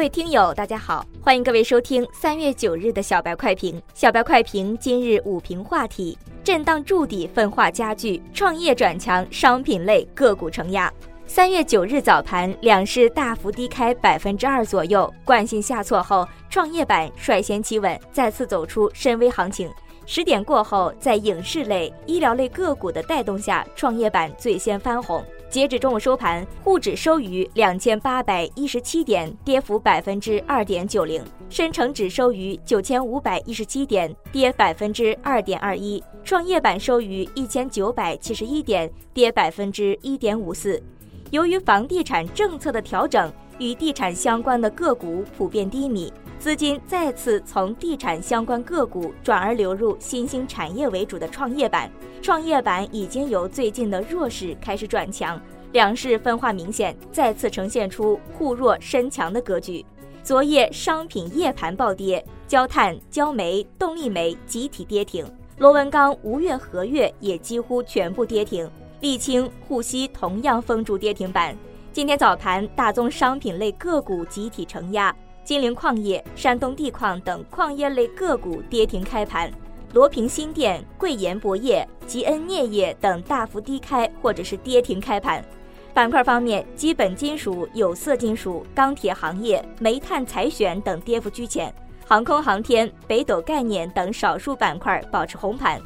各位听友，大家好，欢迎各位收听三月九日的小白快评。小白快评今日午评话题：震荡筑底分化加剧，创业转强，商品类个股承压。三月九日早盘，两市大幅低开百分之二左右，惯性下挫后，创业板率先企稳，再次走出深 V 行情。十点过后，在影视类、医疗类个股的带动下，创业板最先翻红。截止中午收盘，沪指收于两千八百一十七点，跌幅百分之二点九零；深成指收于九千五百一十七点，跌百分之二点二一；创业板收于一千九百七十一点，跌百分之一点五四。由于房地产政策的调整，与地产相关的个股普遍低迷。资金再次从地产相关个股转而流入新兴产业为主的创业板，创业板已经由最近的弱势开始转强，两市分化明显，再次呈现出互弱深强的格局。昨夜商品夜盘暴跌，焦炭、焦煤、动力煤集体跌停，螺纹钢、吴越、和悦也几乎全部跌停，沥青、沪锡同样封住跌停板。今天早盘，大宗商品类个股集体承压。金陵矿业、山东地矿等矿业类个股跌停开盘，罗平新电、贵盐铂业、吉恩镍业等大幅低开或者是跌停开盘。板块方面，基本金属、有色金属、钢铁行业、煤炭采选等跌幅居前，航空航天、北斗概念等少数板块保持红盘。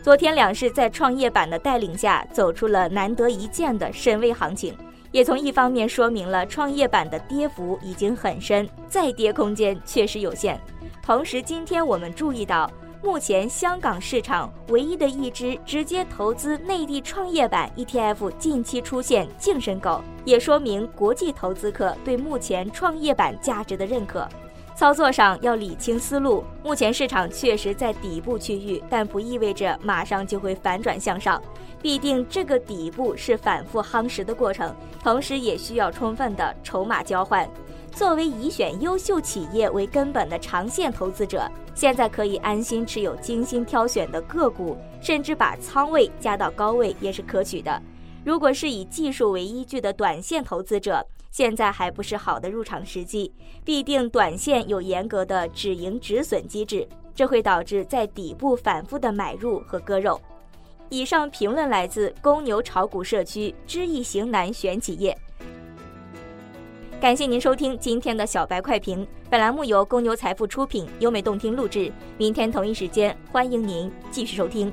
昨天两市在创业板的带领下，走出了难得一见的深 V 行情。也从一方面说明了创业板的跌幅已经很深，再跌空间确实有限。同时，今天我们注意到，目前香港市场唯一的一只直接投资内地创业板 ETF 近期出现净申购，也说明国际投资客对目前创业板价值的认可。操作上要理清思路，目前市场确实在底部区域，但不意味着马上就会反转向上，必定这个底部是反复夯实的过程，同时也需要充分的筹码交换。作为以选优秀企业为根本的长线投资者，现在可以安心持有精心挑选的个股，甚至把仓位加到高位也是可取的。如果是以技术为依据的短线投资者，现在还不是好的入场时机，必定短线有严格的止盈止损机制，这会导致在底部反复的买入和割肉。以上评论来自公牛炒股社区知易行难选企业。感谢您收听今天的小白快评，本栏目由公牛财富出品，优美动听录制。明天同一时间，欢迎您继续收听。